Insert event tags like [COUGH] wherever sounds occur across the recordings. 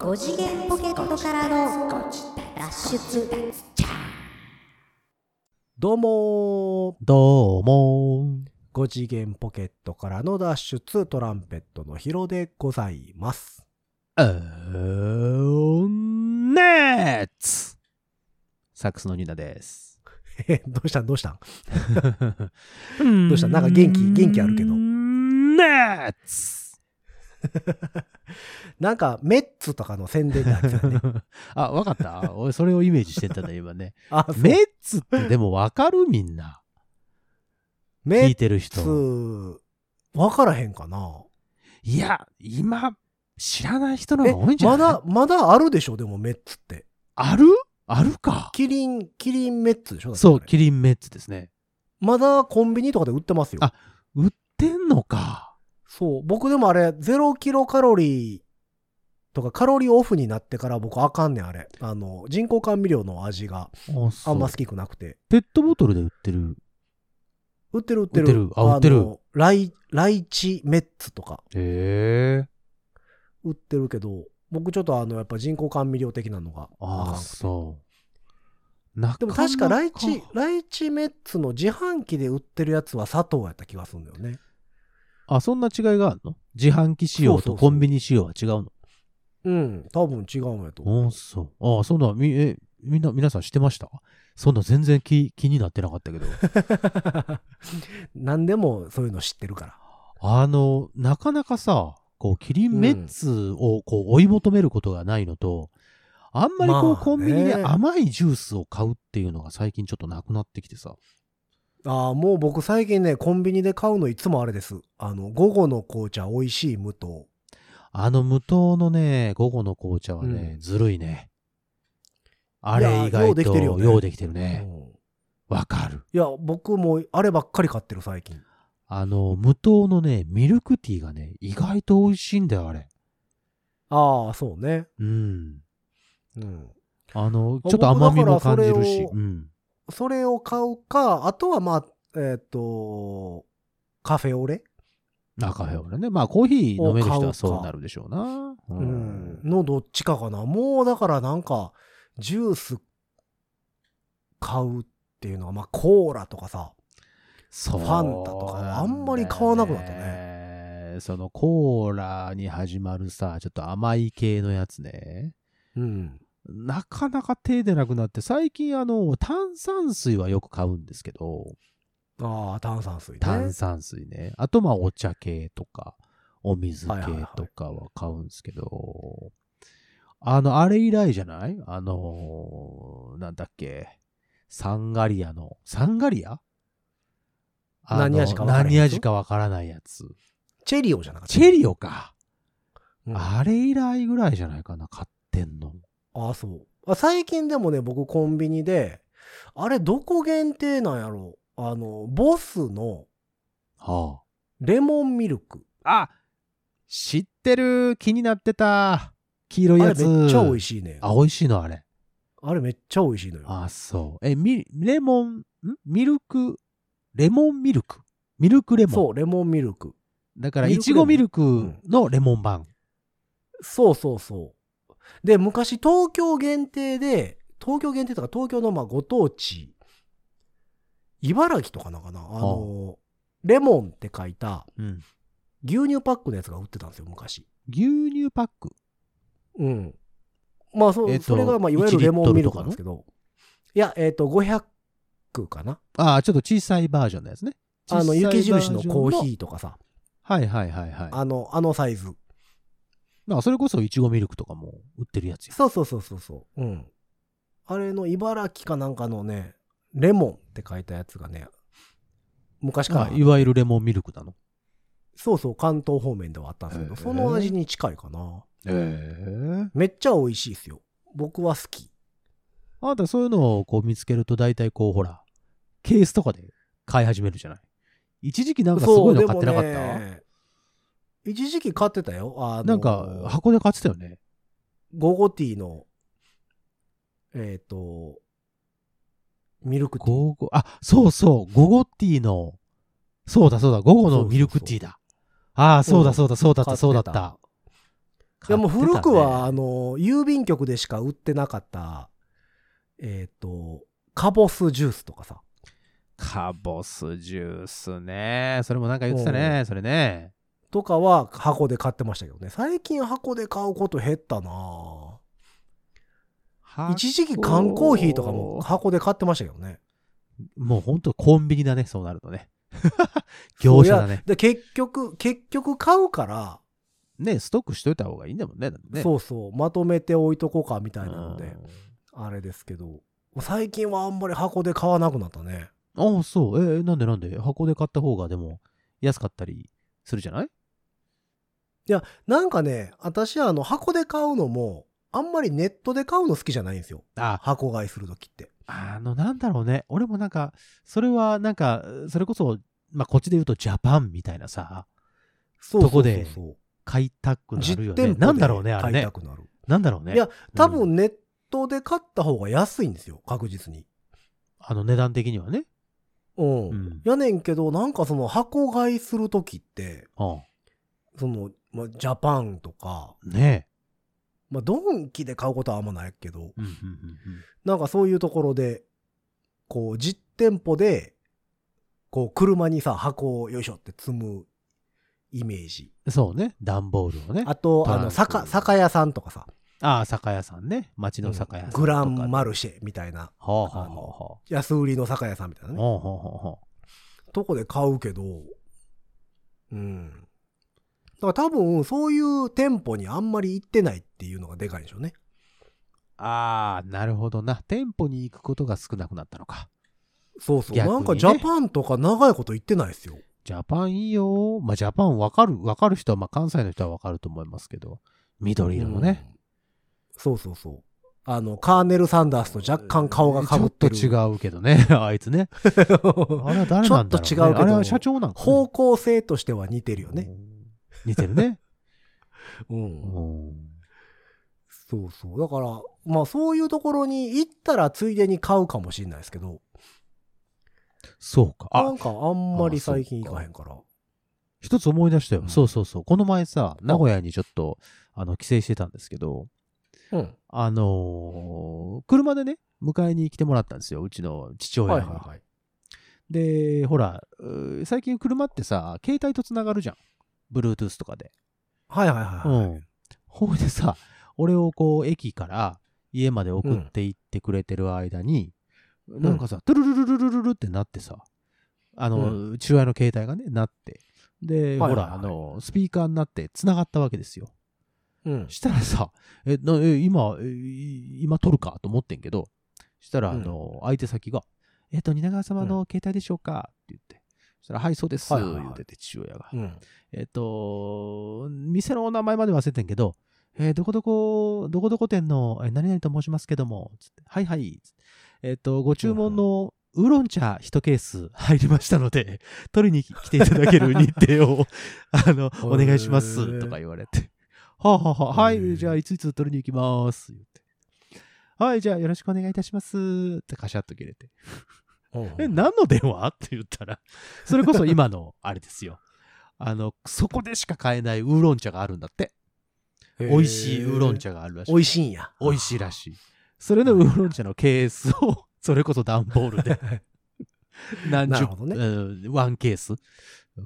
5次元ポケットからの脱出どうもどうも5次元ポケットからの脱出トランペットのヒロでございます。ー。うーん、ネッツサックスのニーナです。え、どうしたんどうしたんどどうしたなんか元気元気あるけどネッツ [LAUGHS] なんかメッツとかの宣伝であるよね。[LAUGHS] あ、わかった俺それをイメージしてたんだ、今ね。[LAUGHS] あ、メッツってでもわかるみんな。メッ聞いてる人。ツ、わからへんかないや、今、知らない人のえ、方が多いんじゃない？まだ、まだあるでしょ？でもメッツって。ある？あるか。キリン、キリンメッツでしょ？そう、キリンメッツですね。まだコンビニとかで売ってますよ。あ売ってんのか。そう。僕でもあれ、0キロカロリーとかカロリーオフになってから僕あかんねん、あれ。あの、人工甘味料の味があんま好きくなくて。ペットボトルで売ってる。売ってる売ってる。売ってるあ売ってるのライ、ライチメッツとかへえ。売ってるけど、僕ちょっとあの、やっぱ人工甘味料的なのがああそう。なでも確かライチ、ライチメッツの自販機で売ってるやつは砂糖やった気がするんだよね。あ、そんな違いがあるの？自販機仕様そうそうそうとコンビニ仕様は違うの？うん、多分違うんやと思う。ああ、そう。ああ、そんな、み、え、みんな、皆さん知ってました？そんな全然気、気になってなかったけど。[LAUGHS] 何でもそういうの知ってるから。あの、なかなかさ、こう、キリンメッツをこう追い求めることがないのと、あんまりこう、まあねコンビニで甘いジュースを買うっていうのが最近ちょっとなくなってきてさ。ああ、もう僕最近ね、コンビニで買うのいつもあれです。あの、午後の紅茶美味しい無糖。あの無糖のね、午後の紅茶はね、うんずるいね。あれ意外ようできとてるよねようできてるうね。んわかる。いや、僕もあればっかり買ってる最近。あの、無糖のね、ミルクティーがね、意外と美味しいんだよ、あれ。ああ、そうね。うん。うん。あの、あちょっと甘みも僕だから感じるしそれを。うん。それを買うか、あとはまあ、えっ、と、カフェオレ？あ、カフェオレね。まあ、コーヒー飲める人はそうなるでしょうな。ううん。のどっちかかな。もうだからなんか、ジュース買うっていうのは、まあコーラとかさ、ファンタとかあんまり買わなくなったね。そのコーラに始まるさ、ちょっと甘い系のやつね。うん。なかなか手出なくなって、最近あの、炭酸水はよく買うんですけど、ああ、炭酸水ね。炭酸水ね。あとまあお茶系とか、お水系とかは買うんですけど、あの、あれ以来じゃない？あのーなんだっけ、サンガリアの、サンガリア？何味かわからへんやつ？何味かわからないやつ。チェリオじゃなかった。チェリオか。うんあれ以来ぐらいじゃないかな、買ってんの。ああ、そう。あ最近でもね、僕コンビニで、あれどこ限定なんやろあの、ボスのはレモンミルク。あ。あ、知ってる。気になってた。黄色いあやつ。れめっちゃ美味しい。ね。あ、美味しいのあれ。あれめっちゃ美味しいのよ。あ、そう。え、ミ、レモン、ん？ミルク、レモンミルク？ミルクレモン。そう、レモンミルク。だから、いちごミルクのレモン版。そうそうそう。で、昔東京限定で、東京限定とか東京のまあご当地、茨城とかなんかな、あの、レモンって書いたうん。牛乳パックのやつが売ってたんですよ、昔。牛乳パック？うん。まあ、そ,、えっとそれがまあいわゆる1レモンミルクなんですけど。いや、えっ、と、500かな。ああ、ちょっと小さいバージョンのやつね。あの、雪印のコーヒー。ーとかさ、はいはいはいはい。あの、あのサイズ。まあ、それこそいちごミルクとかも売ってるやつよ。そうそうそうそうそう。うん。あれの茨城かなんかのね、レモンって書いたやつがね、昔から、まあ、いわゆるレモンミルクなの。そうそう、関東方面ではあったんですけど、へーその味に近いかな。ええめっちゃ美味しいですよ。僕は好き。あなたそういうのをこう見つけると大体こう、ほら、ケースとかで買い始めるじゃない。一時期なんかすごいの買ってなかった、ね、一時期買ってたよ。あのなんか箱で買ってたよね。ゴゴティーの、えっ、と、ミルクティー。ゴーゴあ、そうそう、ゴゴティーの、そうだそうだ、午後のミルクティーだ。ああ、そうだそうだそうだったそうだった。でも古くは、あの、郵便局でしか売ってなかった、えっ、と、カボスジュースとかさ。カボスジュースね。それもなんか言ってたね、それね。とかは箱で買ってましたけどね。最近箱で買うこと減ったなぁ一時期缶コーヒーとかも箱で買ってましたけどね。もうほんとコンビニだね、そうなるとね。[LAUGHS] 業者だね。で、結局、結局買うから、ね、ストックしといた方がいいんだもんね。ねそうそう、まとめて置いとこうかみたいなので、うんあれですけど、最近はあんまり箱で買わなくなったね。ああ、そう。えーなんでなんで？箱で買った方がでも安かったりするじゃない？なんかね、私はあの箱で買うのも、あんまりネットで買うの好きじゃないんですよ。あ、箱買いするときって。あの、なんだろうね。俺もなんか、それはなんか、それこそ、まあ、こっちで言うとジャパンみたいなさ、そうそうそうそうどこで買いたくなるよね。なんだろうね、あれね買いた。くなる。なんだろうね。いや、多分ネットで買った方が安いんですよ、確実に。あの値段的にはね。うん。うんやねんけど、なんかその箱買いするときって、うその、まあ、ジャパンとか、ん。ねまあ、ドンキで買うことはあんまないけど、え。うんうんうんなんかそういうところで、こう、実店舗で、こう、車にさ、箱をよいしょって積むイメージ。うん。そうね。段ボールをね。あと、あの、酒、酒屋さんとかさ、ああ、酒屋さんね。町の酒屋さんとか。グランマルシェみたいな、安売りの酒屋さんみたいなう。ね。ほうほうほうほとこで買うけど、うん。だから多分、そういう店舗にあんまり行ってないっていうのがでかいんでしょうね。う。ああ、なるほどな。店舗に行くことが少なくなったのか。そうそう。ねなんかジャパンとか長いこと行ってないですよ。ジャパンいいよ。まあ、ジャパンわかる、わかる人は、まあ、関西の人はわかると思いますけど、緑色のね。うんそうそうそう。あの、カーネル・サンダースと若干顔がかぶってる。ちょっと違うけどね、[LAUGHS] あいつね。[LAUGHS] あれは誰なんだろう、ね、ちょっと違うけどあれは社長なんか、ね、方向性としては似てるよね。うん。似てるね。[LAUGHS] うん。うんそうそう。だから、まあそういうところに行ったらついでに買うかもしれないですけど、そうか。あなん、かあんまり最近行かへんから。一つ思い出したよ。うんそうそうそう。この前さ、名古屋にちょっと、あの、帰省してたんですけど、うん。あのー車でね、迎えに来てもらったんですよ。うちの父親が。はいはいはい。で、ほら、最近車ってさ、携帯とつながるじゃん。Bluetooth とかで。はいはいはいはい。うん。ほいでさ、俺をこう、駅から家まで送って行ってくれてる間に、んなんかさ、トゥルルルルルルルってなってさ、あの、父親の携帯がね、なって。で、ほら、あの、スピーカーになって繋がったわけですよ。うん。したらさ、え、なえ今、今撮るかと思ってんけど、したら、あの、相手先が、えっと、蜷川様の携帯でしょうか？って言って。そしたら、はい、そうです、はいはいはい言ってて、父親が。うん。えっと、店のお名前まで忘れてんけど、えーどこどこ、どこどこ店の、えー何々と申しますけども、つってはいはい。えっと、ご注文のウーロン茶1ケース入りましたので、取りに来ていただける日程を、[LAUGHS] あの、お願いします、とか言われて。はあ、はあはあ、はい、じゃあいついつ取りに行きます、言って。はい、じゃあよろしくお願いいたします、ってカシャッと切れて。え、何の電話？って言ったら、[LAUGHS] それこそ今の、あれですよ。あの、そこでしか買えないウーロン茶があるんだって。美味しいウーロン。茶があるらしい。美味しいんや。美味しいらしい。それのウーロン茶のケースを、[LAUGHS] それこそ段ボールで、[LAUGHS] 何十、ねうんワンケース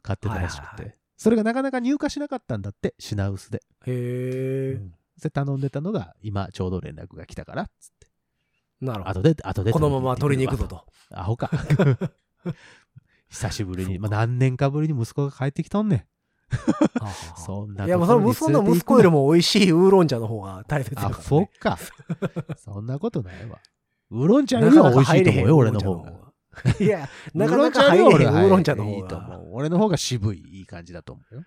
買ってたらしくて。それがなかなか入荷しなかったんだって、品薄で。へえ。それ頼んでたのが、今ちょうど連絡が来たから、つって。なるほど。後で、後で。このまま取りに行くぞ。と。アホか。[LAUGHS] 久しぶりに、まあ、何年かぶりに息子が帰ってきとんねん。そんないや、もうそのそんな息子よりも美味しいウーロン茶の方が大切だあ、から、ね。そっか。[LAUGHS] そんなことないわ。ウーロン茶よりは美味しいと思うよ、俺の方が。が。いや、なかなか入れへんウーロン茶の方いいと思が。う。俺の方が渋い、いい感じだと思うよ。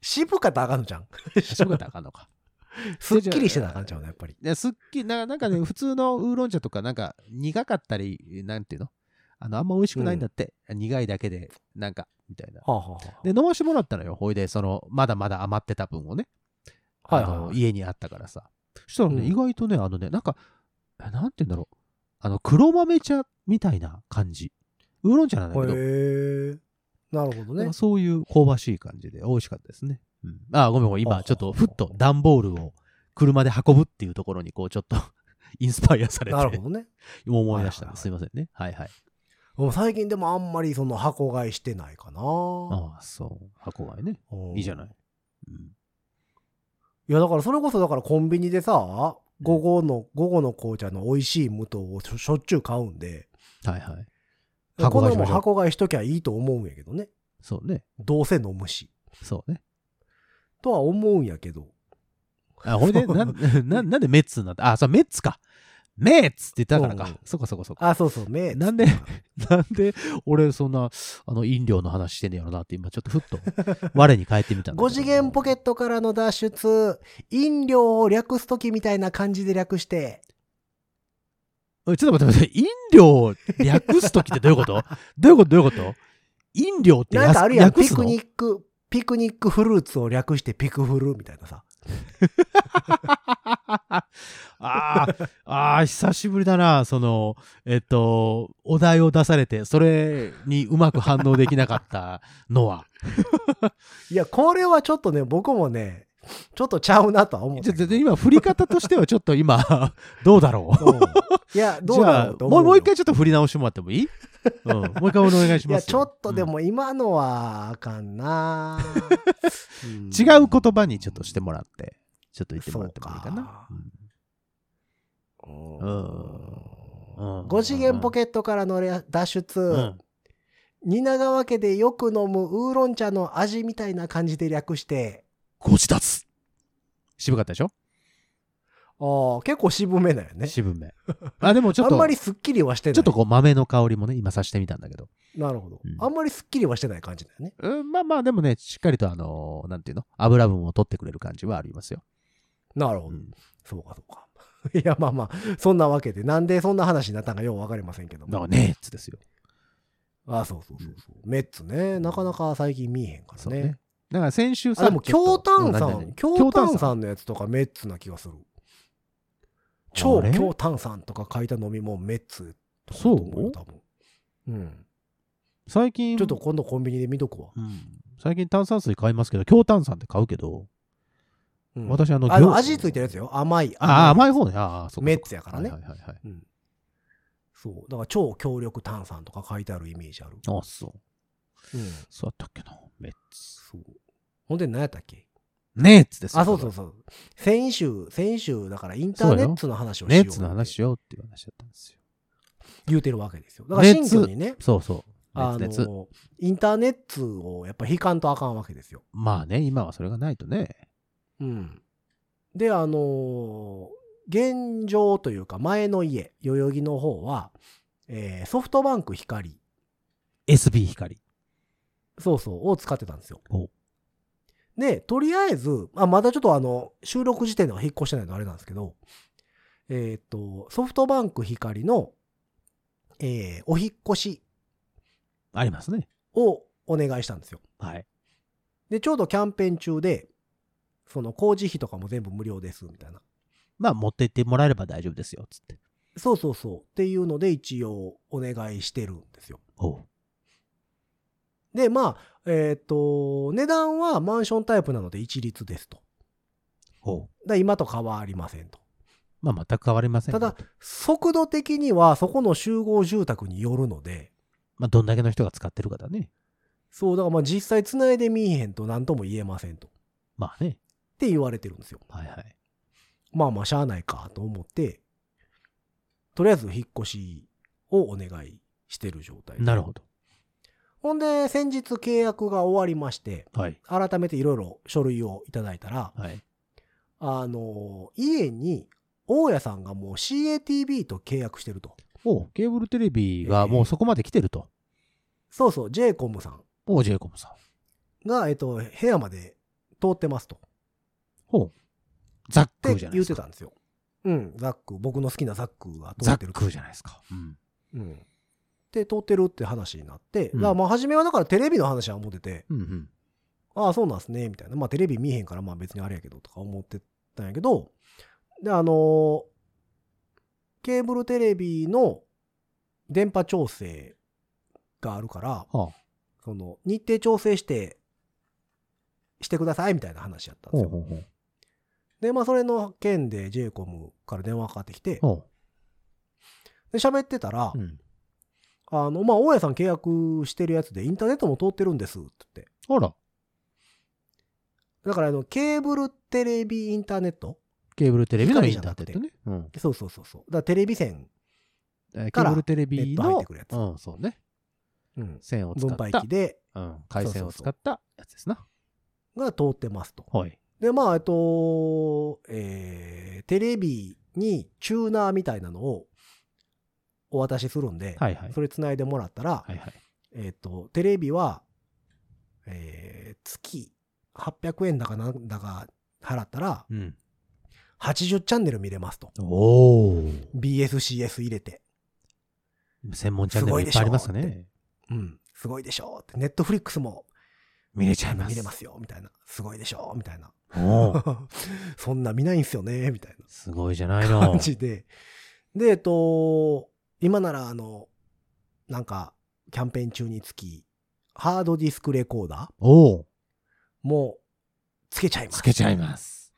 渋かったらあかんのじゃん。渋かったらあかんのか。[LAUGHS] すっきりしてたらあかんちゃうの、やっぱり。ですっきりな、なんかね、[LAUGHS] 普通のウーロン茶とか、なんか苦かったり、なんていうの？あの、あんま美味しくないんだって。苦いだけで、なんか、みたいな。はあ、はあはあで、飲ましてもらったのよ。ほいで、その、まだまだ余ってた分をね。はい家にあったからさ。そしたらね、うん意外とね、あのね、なんか、えなんて言うんだろう。あの、黒豆茶みたいな感じ。ウーロン茶なんだけど、へえ。なるほどね。そういう香ばしい感じで美味しかったですね。うん、あ、ごめんごめん。今、ちょっとふっと段ボールを車で運ぶっていうところに、こう、ちょっと [LAUGHS] インスパイアされて、なるほどね。思い出したんはいはいはいです。すいませんね。はいはい。もう最近でもあんまりその箱買いしてないかな。ああ、そう。箱買いね。うんいいじゃない。うん。いやだからそれこそだからコンビニでさ、午後の、午後の紅茶の美味しい無糖をしょっちゅう買うんで、はいはい。箱買いしましょう箱買いしときゃいいと思うんやけどね。そうね。どうせ飲むし。そうね。とは思うんやけど。あ、ほいで、なん、[LAUGHS] ななんでメッツになったあ、そう、メッツか。メッツって言ったからうんか。そこそこそこ。あ、そうそう、目。なんでなんで、[LAUGHS] 俺、そんな、あの、飲料の話してんねやろなって、今、ちょっとふっと、我に変えてみたんだけど5次元ポケットからの脱出、飲料を略すときみたいな感じで略して、ちょっと待って待って、飲料を略すときって [LAUGHS] どういうこと？どういうことどういうこと？飲料ってなんかあるやん、ピクニック、ピクニックフルーツを略してピクフルみたいなさ。[LAUGHS] ああ、久しぶりだな。その、えっと、お題を出されて、それにうまく反応できなかったのは。[LAUGHS] いや、これはちょっとね、僕もね、ちょっとちゃうなとは思っちょたけど。ちょ今、振り方としてはちょっと今、どうだろう？うんいや、どうだろうもう一回ちょっと振り直してもらってもいい？うん。もう一回お願いしますよ。ちょっとでうんも今のはあかんな、うん。違う言葉にちょっとしてもらって、ちょっと言ってもらってもいいかな。うん。5次元ポケットからの脱出、うん。蜷川家でよく飲むウーロン茶の味みたいな感じで略して、ご自立渋かったでしょ？ああ、結構渋めだよね。渋め。あ、でもちょっと、あんまりすっきりはしてない。ちょっとこう豆の香りもね、今さしてみたんだけど。なるほど、うんあんまりすっきりはしてない感じだよね。うん、まあまあ、でもね、しっかりとあのーなんていうの？油分を取ってくれる感じはありますよ。なるほど。うん。そうかそうか。[LAUGHS] いや、まあまあ、そんなわけで、なんでそんな話になったんかようわかりませんけども。だからね、つですよ。あそうそうそうそう。メッツね、なかなか最近見えへんからね。そうね。だから先週さ、あでも、京丹さん、々京丹さんのやつとかメッツな気がする。超あれ？京丹さんとか書いた飲み物メッツとかだそう？多分。うん。最近、ちょっと今度コンビニで見とくわ。うん、最近炭酸水買いますけど、強炭酸って買うけど、うん私あのあの行味ついてるやつよ。甘い。ああ、甘い。い方ね。ああ、そうかメッツやからねはいはいはいはい。うん。そう。だから超強力炭酸とか書いてあるイメージある。あそう。うん。そうだったっけな。メッツ。そう。ほんで何やったっけ？ネッツですよあ、そうそうそう。先週、先週、だからインターネットの話をしようネッツの話しようっていう話だったんですよ。言うてるわけですよ。だから新熱居にね、そうそう。あ熱熱。の、インターネットをやっぱ引かんとあかんわけですよ。まあね、今はそれがないとね。うん。で、あのー現状というか前の家、代々木の方は、えーソフトバンク光、SB 光。そうそう、を使ってたんですよほう。で、とりあえず、あまだちょっとあの、収録時点では引っ越してないのあれなんですけど、えっ、と、ソフトバンク光の、えーお引っ越しありますね。をお願いしたんですよ。はい。で、ちょうどキャンペーン中で、その工事費とかも全部無料です、みたいな。まあ、持ってってもらえれば大丈夫ですよ、つって。そうそうそう。っていうので一応お願いしてるんですよ。ほで、まあ、えっ、と、値段はマンションタイプなので一律ですと。う。ほう。だ今と変わりませんと。まあ、全く変わりませんただ速度的にはそこの集合住宅によるので、まあ、どんだけの人が使ってるかだね。そう、だからまあ実際繋いでみいへんと何とも言えませんと。っまあね。て言われてるんですよ。はいはい。まあまあしゃあないかと思って、とりあえず引っ越しをお願いしてる状態でなるほど。ほんで、先日契約が終わりまして、はい。改めていろいろ書類をいただいたら、はい。あの、家に、大家さんがもう CATV と契約してると。おうケーブルテレビがもうそこまで来てると。そうそう、JCOM さんおう、ジェイコムさん。が、えっと、部屋まで通ってますと。ほう。ザックじゃないですか。ってたんですよ。うん、ザック、僕の好きなザックが通ザってると。ックじゃないですか。うん。うん。で、通ってるって話になって、うんだからまあ、初めはだからテレビの話は思ってて、うんうん。ああ、そうなんすね、みたいな。まあ、テレビ見えへんから、まあ別にあれやけど、とか思ってたんやけど、で、あのーケーブルテレビの電波調整があるから、はその、日程調整して、してくださいみたいな話やったんですよ。ほうほうほう。で、まあ、それの件で j イコムから電話かかってきて、ほで、喋ってたらう。う、ん。あの、まあ、大家さん契約してるやつでインターネットも通ってるんですって言って。あら、だから、あの、ケーブルテレビインターネット？ケーブルテレビのインターネットね。うん。そうそうそうそう。だからテレビ線、えーケからーブルテレビネット入っのてくるやつうん、そうね。うん、線を使分った配器、で、うん、回線を使ったやつですな。が通ってますと。はい。で、まあ、えっと、えー、テレビにチューナーみたいなのをお渡しするんで、はいはい。それ繋いでもらったら、はいはい。えっと、テレビは、えー、月800円だかなんだか払ったら、うん。80チャンネル見れますと。おお。BSCS 入れて。専門チャンネルいっぱいありますね。うん。すごいでしょって。ネットフリックスも見れちゃいます。見れますよ、みたいな。すごいでしょみたいな。[LAUGHS] そんな見ないんすよね、みたいな。すごいじゃないの。感じで。で、えっと、今ならあの、なんか、キャンペーン中につき、ハードディスクレコーダーおお。もつけちゃいます。つけちゃいます。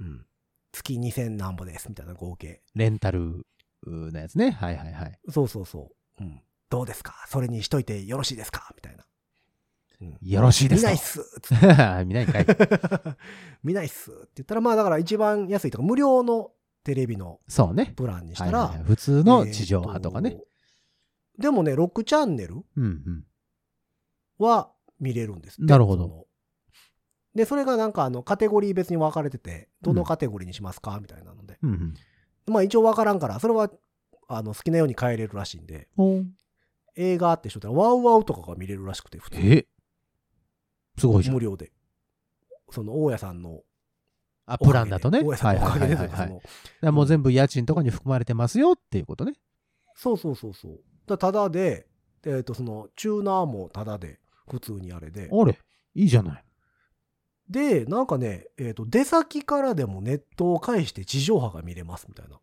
うん。月2000何ぼです、みたいな合計。レンタルのやつね。はいはいはい。そうそうそう。うん。どうですか？それにしといてよろしいですか？みたいな。うんよろしいですと見ないっすつって見ないんかい。見ないっす [LAUGHS] [LAUGHS] って言ったら、まあだから一番安いとか、無料のテレビのそうね。プランにしたはいら、はいはい普通の地上波とかね。えーと。でもね、6チャンネルうんうん。は見れるんですってなるほどで、それがなんかあの、カテゴリー別に分かれてて、どのカテゴリーにしますか？みたいなので。うんうん。まあ一応分からんから、それは、あの、好きなように変えれるらしいんで、お映画って人ったら、ワウワウとかが見れるらしくて、普通に。え？すごいじゃん無。料で。その、大家さんのあ。プランだとね。大家さんのおかげでとか、いもう全部家賃とかに含まれてますよっていうことね。そうそうそうそう。だただで、えっ、と、その、チューナーもただで、普通にあれで。あれ？いいじゃない。で、なんかね、えっ、と、出先からでもネットを介して地上波が見れますみたいな。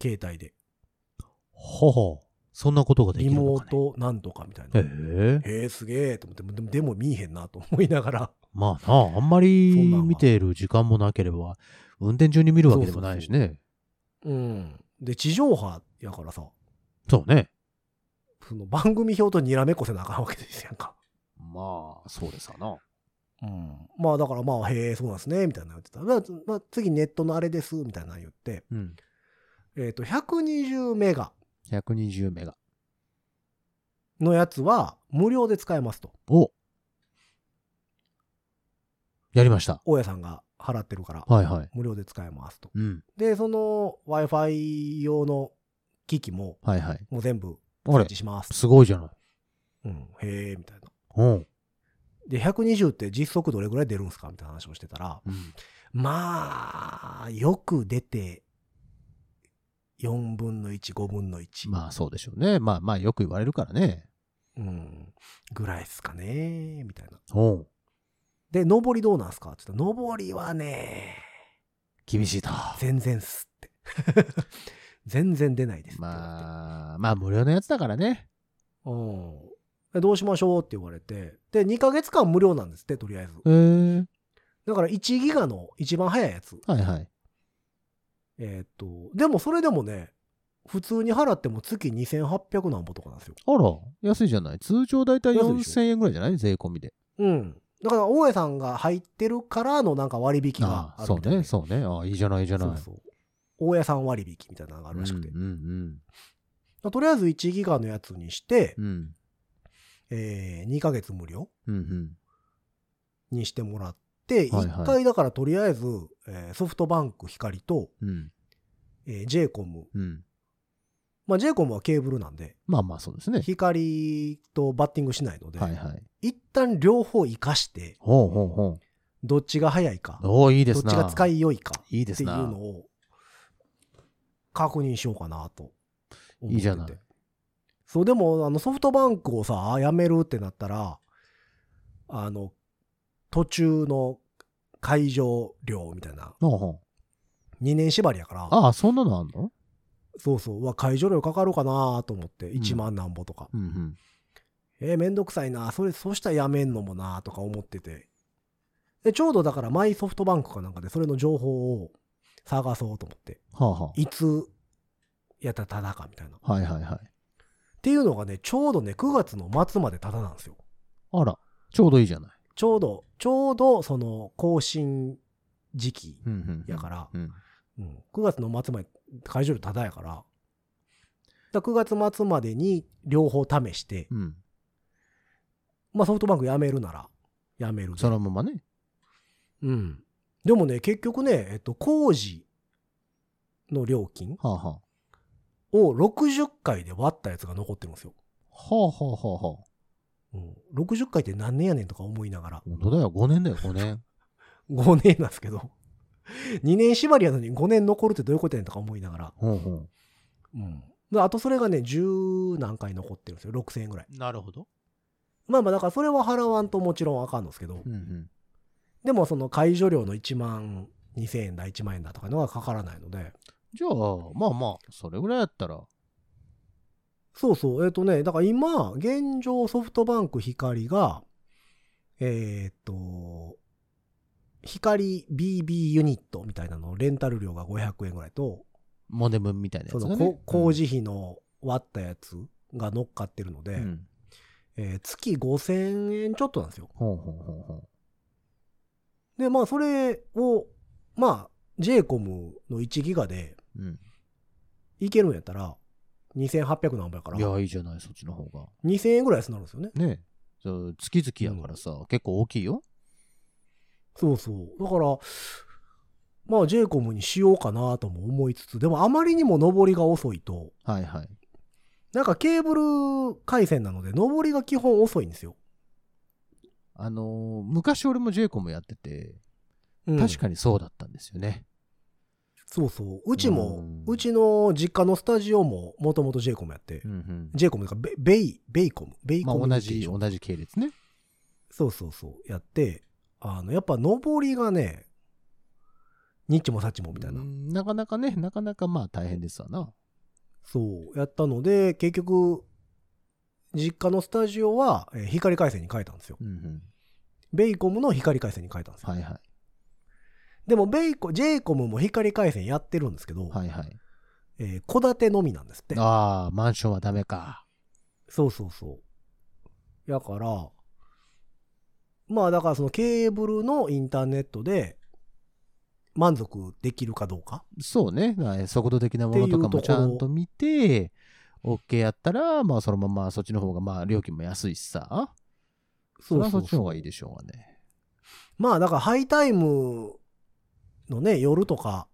携帯で。ほほう。そんなことができリるのか、ね。モートなんとかみたいな。へえ。へえ、すげえと思って、でもでも見えへんなと思いながら。まあなあ、あんまり見ている時間もなければ、運転中に見るわけでもないしね。うん。で、地上波やからさ、そうね。その番組表とにらめっこせなあかんわけですやんか。まあ、そうですわな。うん。まあだからまあ、へえ、そうなんですね、みたいなの言ってた。まあまあ、次ネットのあれです、みたいなの言って、うん。えっ、と、120メガ120メガ。のやつは無料で使えますと。おやりました。大家さんが払ってるから、はいはい。無料で使えますと。うん。で、その Wi-Fi 用の機器も、はいはい。もう全部あれ設置します。すごいじゃない。うん、へえ、みたいな。うん。で、120って実測どれぐらい出るんですか？みたいな話をしてたら、うん。まあ、よく出て、4分の1、5分の1。まあそうでしょうね。まあまあよく言われるからね。うん。ぐらいっすかねみたいな。で、上りどうなんすか？って言ったら、上りはね、厳しいと。全然っすって。[LAUGHS] 全然出ないですまあ、まあ無料のやつだからね。うん。でどうしましょうって言われて。で、2ヶ月間無料なんですって、とりあえず。へえ。だから1ギガの一番早いやつ。はいはい。えーっと、でもそれでもね、普通に払っても月2800何ぼとかなんですよ。あら、安いじゃない。通常だいたい安いでしょ4000円ぐらいじゃない？税込みで。うん。だから、大家さんが入ってるからのなんか割引があるみたいでね、そうね。ああ、いいじゃない、いいじゃない。そうそう。大家さん割引みたいなのがあるらしくて。うんうんとりあえず1ギガのやつにして、うん。うん。えー、2ヶ月無料うんうん。にしてもらって、はいはい1回だからとりあえず、えーソフトバンク光と、うん。えー、j コム。うん。まあ j コムはケーブルなんで、まあまあそうですね。光とバッティングしないので、はいはい。一旦両方活かして、ほうほうほどっちが早いかう。、おおいいですな。どっちが使い良いかっていういいですな。のを確認しようかなと思ってて。いいじゃないそう、でも、あの、ソフトバンクをさ、やめるってなったら、あの、途中の会場料みたいな、ほうほう2年縛りやから、ああ、そんなのあんの？そうそう、うわ、会場料かかるかなと思って、1万何ぼとか。うんうん。えーめんどくさいな。それ、そうしたらやめんのもな、とか思ってて。で、ちょうどだからマイソフトバンクかなんかでそれの情報を探そうと思って。はあはいつやったらタダかみたいな。っあ。はいはいはい。ていうのがね、ちょうどね、9月の末までタダなんですよ。あら、ちょうどいいじゃない。ちょうど、ちょうどその更新時期。やから、うん。うん、9月の末まで会場料タダやから、だから9月末までに両方試して、うん。まあソフトバンク辞めるなら、辞めるでそのままね。うん。でもね、結局ね、えっと、工事の料金。を60回で割ったやつが残ってるんですよ。はあはあはあはあ。うん、60回って何年やねんとか思いながら、本当だよ、5年だよ、5年。[LAUGHS] 5年なんですけど、2年縛りやのに5年残るってどういうことやねんとか思いながら、ほうほうん。であとそれがね、10何回残ってるんですよ。6000円ぐらい。う。なるほど。まあまあ、だからそれは払わんともちろんあかんのですけど、うんうん。でもその解除料の1万2000円だ、1万円だとかのはかからないので、じゃあ、まあまあ、それぐらいやったら。そうそう、えっ、とね、だから今、現状ソフトバンク光が、えーっと、光 BB ユニットみたいなのレンタル料が500円ぐらいと、モデムみたいなやそのつがね。こ工事費の割ったやつが乗っかってるので、うん。うん。えー月5000円ちょっとなんですよ。ほうほうほうほで、まあそれを、まあ JCOM の1ギガで。いけるんやったら、2800何倍やからい、や、いいじゃない、そっちの方が。2000円ぐらい安くなるんですよね。ねそう月々やからさ、結構大きいよ。そうそう。だから、まあ JCOM にしようかなとも思いつつ、でもあまりにも上りが遅いと、はいはい。なんかケーブル回線なので上りが基本遅いんですよ。あのー昔俺も j コムやってて、うん確かにそうだったんですよね。そうそう。うちも、うちの実家のスタジオももともと JCOM やって、うんうん。JCOM とかベベイ、ベイコム、ベイコム、まあ同じ、同じ系列ね。そうそうそう、やって、あの、やっぱ上りがね、ニッチもサッチもみたいな。うんなかなかね、なかなかまあ大変ですわな。そう、やったので、結局、実家のスタジオは、えー光回線に変えたんですよ。うんうん。ベイコムの光回線に変えたんですよ。はいはい。でも、ベイコ、ジェイコムも光回線やってるんですけど、はいはい。えー戸建てのみなんですって。ああ、マンションはダメか。そうそうそう。やから、まあだからそのケーブルのインターネットで満足できるかどうか。そうね。速度的なものとかもちゃんと見て、OK やったら、まあそのままそっちの方がまあ料金も安いしさ。それはそっちの方がいいでしょうがね。まあだからハイタイムのね、夜とか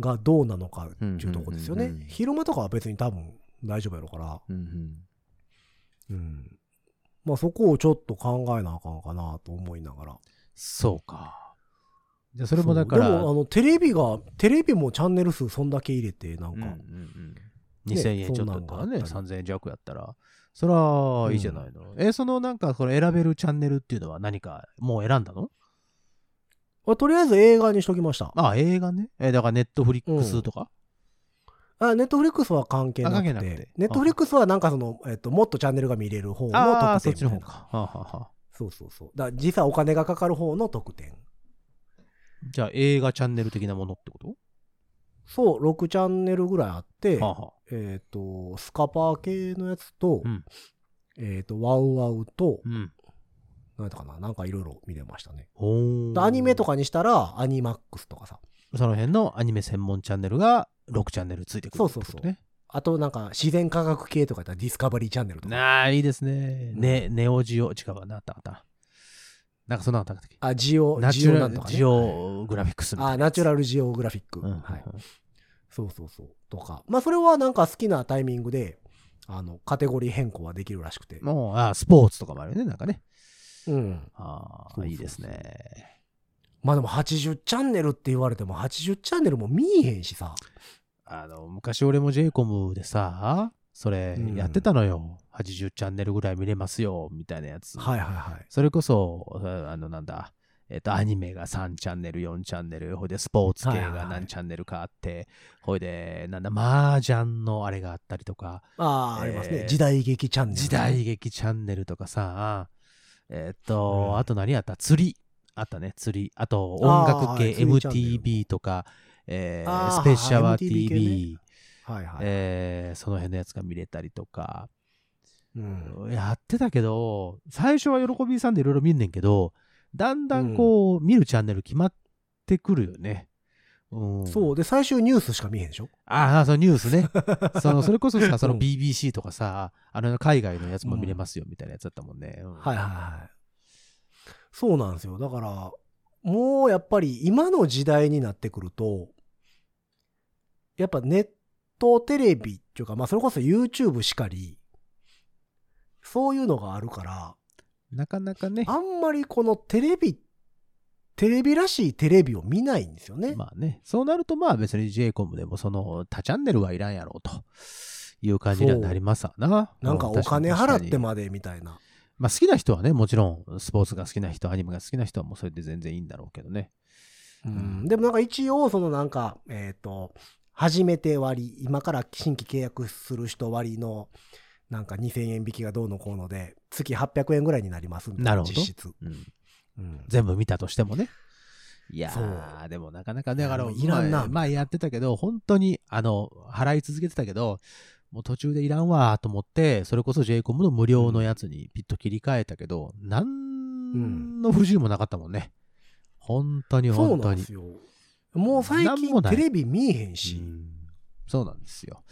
がどうなのかっていうとこですよねうんうんうんうん。昼間とかは別に多分大丈夫やろうから。うんうん。うん。まあそこをちょっと考えなあかんかなと思いながら。そうか。じゃあそれもだから、でもあのテレビが、テレビもチャンネル数そんだけ入れて、なんか、うんうんうん、2000円ちょっとだったらね、そんなんがあった3000円弱やったら、それはいいじゃないの。え、そのなんか、これ選べるチャンネルっていうのは何かもう選んだの？まあとりあえず映画にしときました。あ、映画ね？え、だからネットフリックスとか、あ、ネットフリックスは関係なくて、係なくてネットフリックスはなんかその、えっと、もっとチャンネルが見れる方のああ、そっ特典みたいな。ちの方か。はあはあはあそうそうそう。だ実際お金がかかる方の特典。じゃあ映画チャンネル的なものってこと？そう、6チャンネルぐらいあって、はあはあえっ、と、スカパー系のやつと、うんえっ、と、ワウワウと、うん。なんたかな、なんかいろいろ見れましたね。アニメとかにしたら、アニマックスとかさ。その辺のアニメ専門チャンネルが6チャンネルついてくるそうそうそう。あとなんか自然科学系とかやったらディスカバリーチャンネルとか。なあ、いいですね。ね、ネオジオ、違うわな、あった？あった。なんかそんなのあったっけ？あ、ジオ、ナジオなんとか、ね。ジオグラフィックスみたいなあ。ナチュラルジオグラフィック。うんはい。そうそうそう。とか。まあ、それはなんか好きなタイミングで、あの、カテゴリー変更はできるらしくて。もう、あスポーツとかもあるよね、なんかね。うん。ああ、いいですね。まあでも80チャンネルって言われても80チャンネルも見えへんしさ。あの、昔俺も j イコムでさ、それうんやってたのよ。80チャンネルぐらい見れますよ、みたいなやつ。はいはいはい。それこそ、ああの、なんだ、えっ、と、アニメが3チャンネル、4チャンネル、ほいでスポーツ系はいはいはいが何チャンネルかあって、ほいで、なんだ、麻雀のあれがあったりとか、ああ、ありますね。えー時代劇チャンネル。時代劇チャンネルとかさ、えっ、と、うんあと何やった？釣り。あったね、釣り。あと、音楽系 MTV とか、えースペシャワー MTV 系 TV、はいはい。えーその辺のやつが見れたりとか、うんやってたけど、最初は喜びさんでいろいろ見んねんけど、だんだんこう、見るチャンネル決まってくるよね。うん、そう。で、最終ニュースしか見えへんでしょ？ああ、そのニュースね。[LAUGHS] そのそれこそさ、そのうん BBC とかさ、あの海外のやつも見れますよみたいなやつだったもんね。うんはいはいはい。そうなんですよ。だから、もうやっぱり今の時代になってくると、やっぱネットテレビっていうか、まあそれこそ YouTube しかり、そういうのがあるから、なかなかね。あんまりこのテレビ、テレビらしいテレビを見ないんですよね。まあね。そうなるとまあ別に JCOM でもその他チャンネルはいらんやろうという感じにはなりますわな。なんかうお金払ってまでみたいな。まあ好きな人はね、もちろんスポーツが好きな人、アニメが好きな人はもうそれで全然いいんだろうけどね。うんでもなんか一応、そのなんか、えっ、と、初めて割、今から新規契約する人割の、なんか2000円引きがどうのこうので、月800円ぐらいになりますみたいななるほど実質。うん。うん全部見たとしてもね。いやそー、でもなかなかね、だから、いらんなまあ前やってたけど、本当に、あの、払い続けてたけど、もう途中でいらんわーと思って、それこそ JCOM の無料のやつにピッと切り替えたけど、なんの不自由もなかったもんね。本当にそう本当に。なんですよ。もう最近テレビ見えへんうし。んそうなんですよ。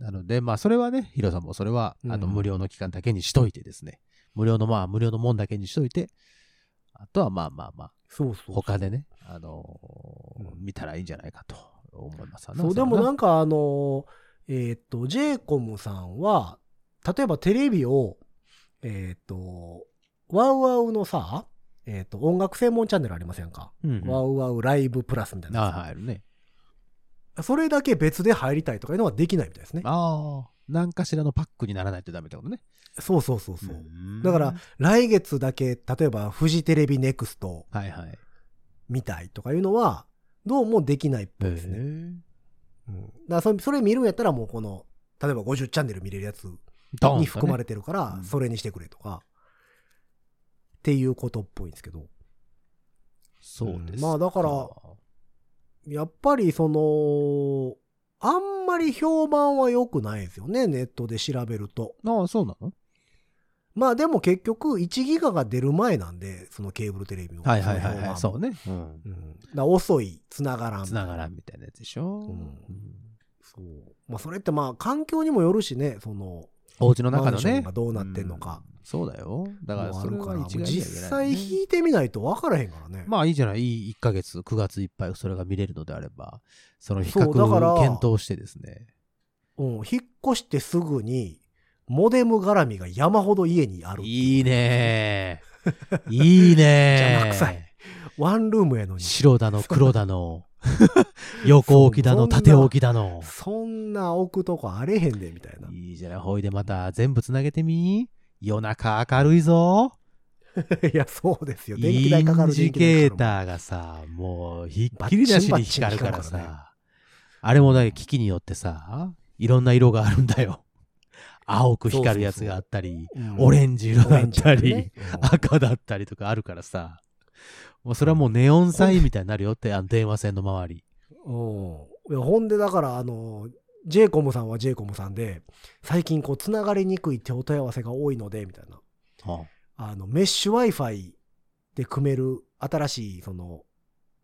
なので、まあ、それはね、ヒロさんもそれは、あの、うん無料の期間だけにしといてですね。無料の、まあ、無料のもんだけにしといて、あとは、まあまあまあ、そうそう。他でね、あのーうん見たらいいんじゃないかと思いますそう、でもなんかあの、えっ、と、JCOM さんは、例えばテレビを、えっ、と、ワウワウのさ、えっ、と、音楽専門チャンネルありませんか、うんうんワウワウライブプラスみたいなやつああ、入るね。それだけ別で入りたいとかいうのはできないみたいですね。ああ、何かしらのパックにならないとダメってことね。そうそうそうそう。んだから、来月だけ、例えばフジテレビネクストはいはい。見たいとかいうのは、どうもできないっぽいですね。へうん、だからそれそれ見るんやったらもうこの、例えば50チャンネル見れるやつえに含まれて。てるからう、んそれにしてくれとか、っていうことっぽいんですけど、そうです。まあだからやっぱりその、あんまり評判は良くないですよね、ネットで調べると。ああ、そうなの？まあでも結局1ギガが出る前なんで、そのケーブルテレビの。はいはいはいはい。そうね。うん。うん。遅い、繋がらん。つながらんみたいなやつでしょ？うんうんそう。まあそれってまあ環境にもよるしね、その、お家の中のね。どうなってんのかうん。そうだよ。だからそれは一概には実言えないね際引いてみないと分からへんからね。まあいいじゃない。いい1ヶ月、9月いっぱいそれが見れるのであれば、その比そうだから較検討してですね。うん、引っ越してすぐに、モデム絡みが山ほど家にある。いいねー。[LAUGHS] いいねー。邪魔くさいワンルームやのに。白だの黒だの、[LAUGHS] 横置きだの、そんな縦置きだの。そんな置くとこあれへんで、みたいな。いいじゃない。ほいでまた全部つなげてみ夜中明るいぞ。[LAUGHS] いや、そうですよ。電イ気代かかるンジケーターがさ、もうひっきりなしに光るからさ。あれもだけ機器によってさ、いろんな色があるんだよ。青く光るやつがあったり、うんオレンジ色だったり、赤だったりとかあるからさ。もうそれはもうネオンサインみたいになるよって、あの電話線の周り。うん。いやほんで、だから、あの、j イコムさんは j イコムさんで、最近こう、つながりにくい手お問い合わせが多いので、みたいな。あの、メッシュ Wi-Fi で組める新しい、その、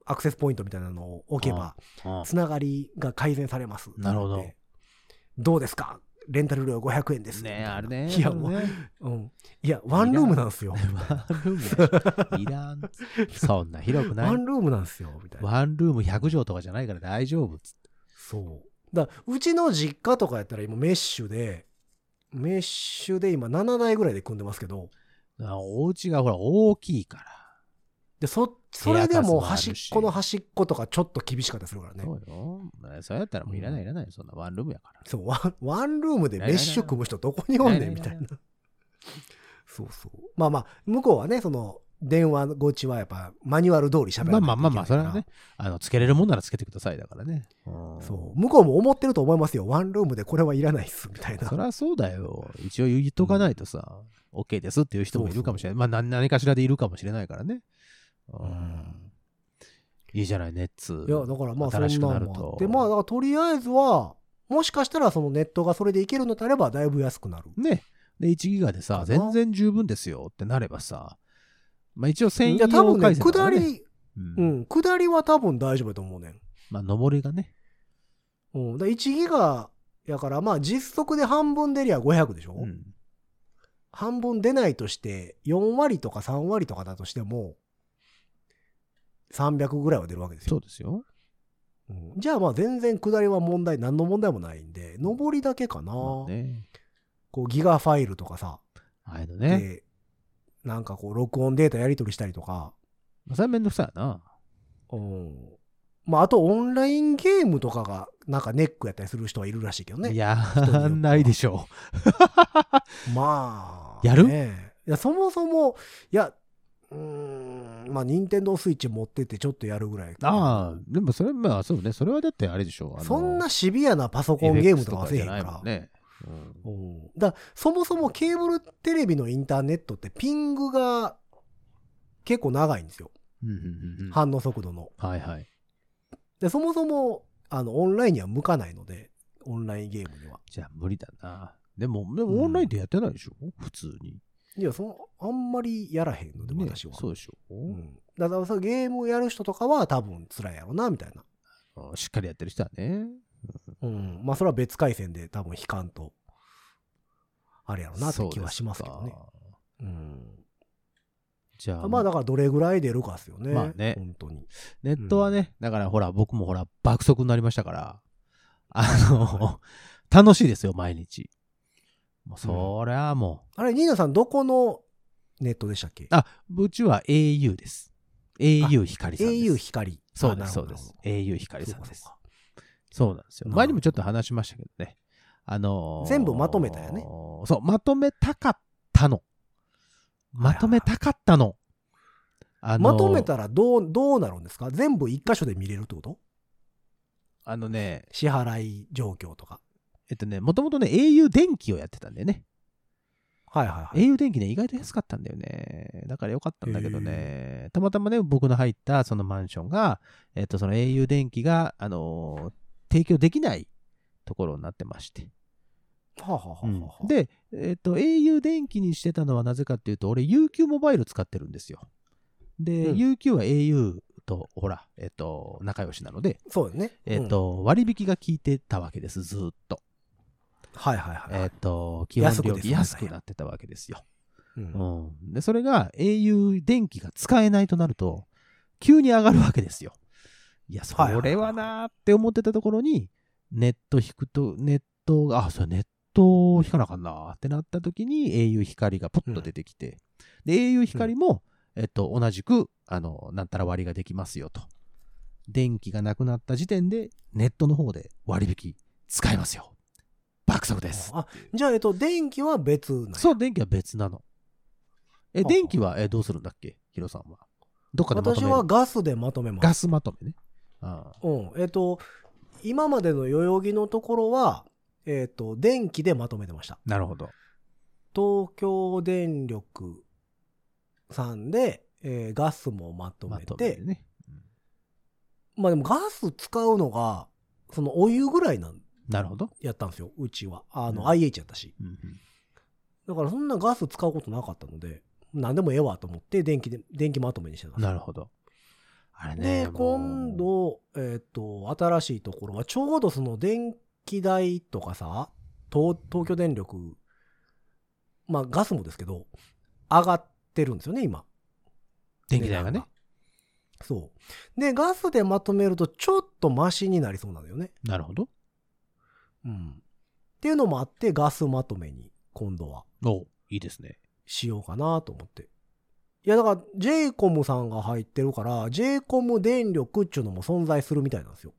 アクセスポイントみたいなのを置けば、うんつながりが改善されます。なるほどでどうですか？レンタル料500円です。ねあれね。いや、もう、うん。いや、ワンルームなんですよ。ワンルームいらん。そんな広くない。ワンルームなんですよ。みたいな。ワンルーム100畳とかじゃないから大丈夫っつって。そう。だうちの実家とかやったら今メッシュで、メッシュで今7台ぐらいで組んでますけど、あお家がほら大きいから。で、そ、それでも端っこの端っことかちょっと厳しかったりするからね。そうよ。まあそうやったらもういらないいらない。そんなワンルームやから。そう、ワン、ワンルームでメッシュ組む人どこにおんねんみたいな。そうそう。まあまあ、向こうはね、その、電話口はやっぱマニュアル通り喋らないまあまあまあまあ、それはね、あの、つけれるもんならつけてくださいだからね。うんそう。向こうも思ってると思いますよ。ワンルームでこれはいらないっす、みたいなそ。りゃそうだよ。一応言っとかないとさ、OK ですっていう人もいるかもしれない。まあ何何かしらでいるかもしれないからね。うんんいいじゃない、ネッツ。いや、だからまあそん新しくななるとのもあって、まあとりあえずは、もしかしたらそのネットがそれでいけるのであればだいぶ安くなる。ね。で、1ギガでさ、全然十分ですよってなればさ、まあ一応専用分ね、回線だからね。下り、うんうん、下りは多分大丈夫だと思うねん。まあ上りがね。うん。だ1ギガやから、まあ実測で半分出りゃ500でしょ、うん。半分出ないとして、4割とか3割とかだとしても、300ぐらいは出るわけですよ。そうですよ。うんじゃあまあ全然下りは問題、何の問題もないんで、上りだけかな。まあね。こうギガファイルとかさ、ああいうのね。で、なんかこう録音データやり取りしたりとか、まあそれはめんどくさいな。うん。まああとオンラインゲームとかがなんかネックやったりする人はいるらしいけどね。いや人によってはないでしょ [LAUGHS] まあ、やる？ねいや、そもそも、いや、うーん、まあ、ニンテンドースイッチ持っててちょっとやるぐらい。ああ、でもそれ、まあそうね。それはだってあれでしょう。そんなシビアなパソコンゲームとかはせえへんから。ね。うんうんだそもそもケーブルテレビのインターネットってピングが結構長いんですよ。うんうんうんうん反応速度の。はいはい。で、そもそも、あの、オンラインには向かないので、オンラインゲームには。じゃあ無理だな。でも、でもオンラインでやってないでしょ、普通に。いや、その、あんまりやらへんので、ね私は。そうでしょ、うん。だからそのゲームやる人とかは多分辛いやろな、みたいな。うんしっかりやってる人はね。うん。まあ、それは別回線で多分引かんと、あれやろなって気はしますけどね。かうん。じゃあ、まあ、だからどれぐらい出るかですよね。まあね本当に。ネットはね、だからほら、僕もほら、爆速になりましたから、あの、[LAUGHS] 楽しいですよ、毎日。もうそりゃもあれ、ニーナさん、どこのネットでしたっけ？あう、うちは au です。au 光さんです。au 光。そうです、そうです。au 光さんですそうなんですよ。前にもちょっと話しましたけどね。あのー全部まとめたよね。そう、まとめたかったの。まとめたかったの。あのーまとめたらどう、どうなるんですか？全部一箇所で見れるってこと？あのね、支払い状況とか。えっとね、もともとね、au 電気をやってたんだよね。はいはいはい。au 電気ね、意外と安かったんだよね。だからよかったんだけどね、たまたまね、僕の入ったそのマンションが、えっと、その au 電気が、あのー提供できないところになってまして。はあ、はあはあはあ、で、えっと、au 電気にしてたのはなぜかっていうと、俺 UQ モバイル使ってるんですよ。で、うん UQ は au と、ほら、えっと、仲良しなので、そうよね。えっうんと、割引が効いてたわけです、ずーっと。はいはいはい。えっと、基本料金安くなってたわけですよ。うんうん。で、それが au 電気が使えないとなると、急に上がるわけですよ。いや、それはなーって思ってたところに、ネット引くと、ネットが、あ、それネットを引かなあかんなーってなった時に au 光がポッと出てきて、で、au 光も、えっと、同じく、あの、なんたら割ができますよと。電気がなくなった時点で、ネットの方で割引使えますよ。爆速です。あ、じゃあ、えっと、電気は別なんやそう、電気は別なの。え、電気はえどうするんだっけ？ヒロさんは。どっかでまと私めるはガスでまとめます。ガスまとめね。うん。えっと、今までの代々木のところは、えっと、電気でまとめてました。なるほど。東京電力さんで、えーガスもまとまめて、とめるね。まあでもガス使うのが、そのお湯ぐらいなんなるほど。やったんですよ、うちは。あの、うん IH やったし。うんうんだからそんなガス使うことなかったので、何でもええわと思って、電気で、電気まとめにしてたんですなるほど。あれね。今、度、えっ、と、新しいところは、ちょうどその電気代とかさ、東東京電力、まあガスもですけど、上がってるんですよね、今。電気代がね。そう。で、ガスでまとめると、ちょっとマシになりそうなのよね。なるほど。うん。っていうのもあって、ガスまとめに、今度は、おいいですね。しようかなと思って。いや、だから、JCOM さんが入ってるから、JCOM 電力っていうのも存在するみたいなんですよ。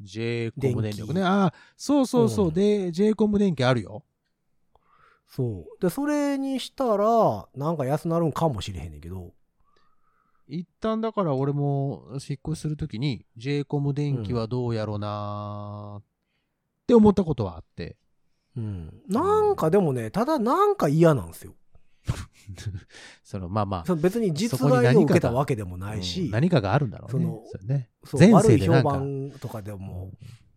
j コム電力ね。ああ、そうそうそう。うんで、j コム電気あるよ。そう。で、それにしたら、なんか安なるんかもしれへんねんけど。一旦だから俺も引っ越しするときに j コム電気はどうやろうなーって思ったことはあって。うん。なんかでもね、ただなんか嫌なんですよ。[LAUGHS] そのまあまあ、その別に実害を受けたわけでもないし、うん何かがあるんだろうね。そのね前悪い評世でなんか判とかでも